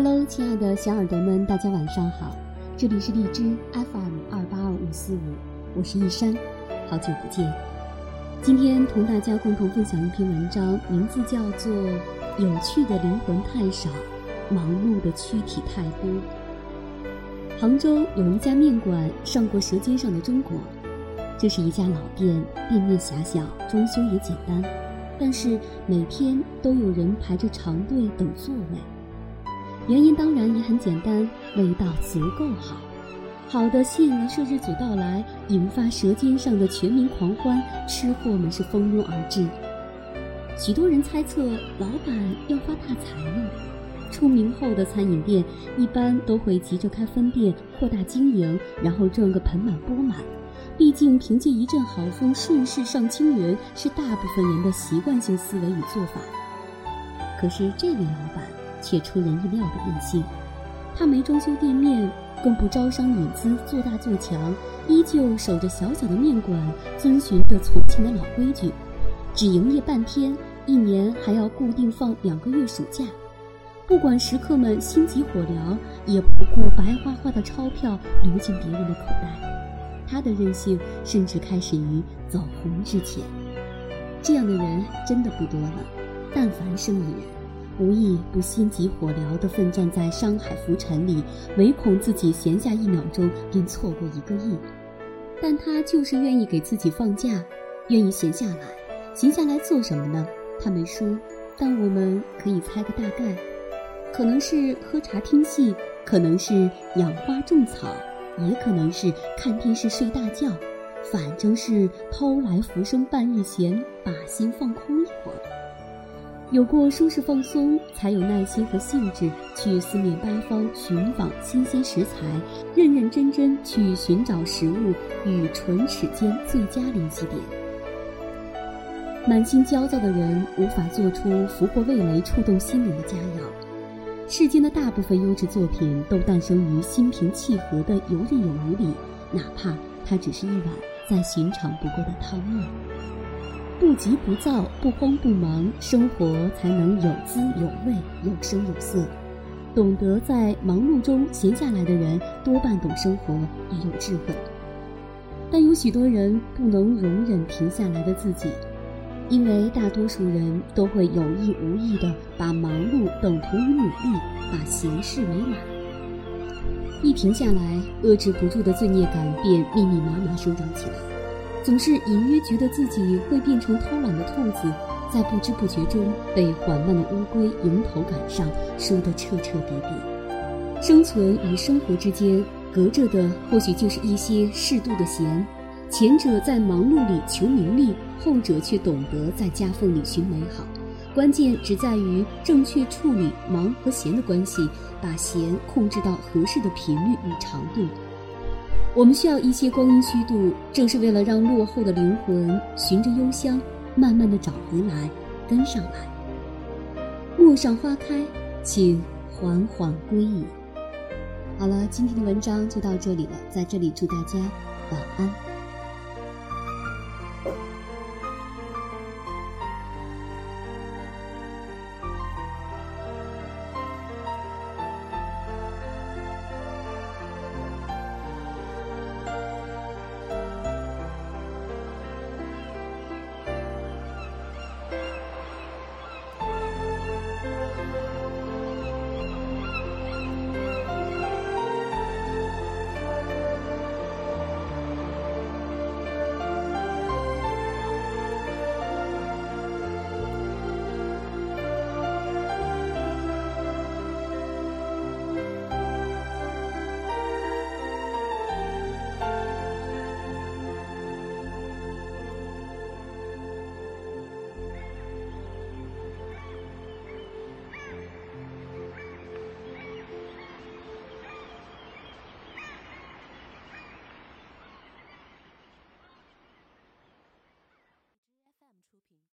Hello，亲爱的小耳朵们，大家晚上好，这里是荔枝 FM 二八二五四五，我是一山，好久不见。今天同大家共同分享一篇文章，名字叫做《有趣的灵魂太少，忙碌的躯体太多》。杭州有一家面馆，上过《舌尖上的中国》，这是一家老店，店面狭小，装修也简单，但是每天都有人排着长队等座位。原因当然也很简单，味道足够好，好的吸引了摄制组到来，引发舌尖上的全民狂欢，吃货们是蜂拥而至。许多人猜测老板要发大财了。出名后的餐饮店一般都会急着开分店，扩大经营，然后赚个盆满钵满。毕竟凭借一阵好风顺势上青云，是大部分人的习惯性思维与做法。可是这位老板。却出人意料的任性，他没装修店面，更不招商引资做大做强，依旧守着小小的面馆，遵循着从前的老规矩，只营业半天，一年还要固定放两个月暑假。不管食客们心急火燎，也不顾白花花的钞票流进别人的口袋。他的任性甚至开始于走红之前。这样的人真的不多了，但凡生意人。无意不心急火燎地奋战在商海浮沉里，唯恐自己闲下一秒钟便错过一个亿。但他就是愿意给自己放假，愿意闲下来。闲下来做什么呢？他没说，但我们可以猜个大概：可能是喝茶听戏，可能是养花种草，也可能是看电视睡大觉。反正是偷来浮生半日闲，把心放空一会儿。有过舒适放松，才有耐心和兴致去四面八方寻访新鲜食材，认认真真去寻找食物与唇齿间最佳联系点。满心焦躁的人无法做出俘获味蕾、触动心灵的佳肴。世间的大部分优质作品都诞生于心平气和的游刃有余里，哪怕它只是一碗再寻常不过的汤面。不急不躁，不慌不忙，生活才能有滋有味、有声有色。懂得在忙碌中闲下来的人，多半懂生活，也有智慧。但有许多人不能容忍停下来的自己，因为大多数人都会有意无意地把忙碌等同于努力，把闲事为懒。一停下来，遏制不住的罪孽感便密密麻麻生长起来。总是隐约觉得自己会变成偷懒的兔子，在不知不觉中被缓慢的乌龟迎头赶上，输得彻彻底底。生存与生活之间隔着的，或许就是一些适度的闲。前者在忙碌里求名利，后者却懂得在夹缝里寻美好。关键只在于正确处理忙和闲的关系，把闲控制到合适的频率与长度。我们需要一些光阴虚度，正是为了让落后的灵魂循着幽香，慢慢的找回来，跟上来。陌上花开，请缓缓归矣。好了，今天的文章就到这里了，在这里祝大家晚安。出品。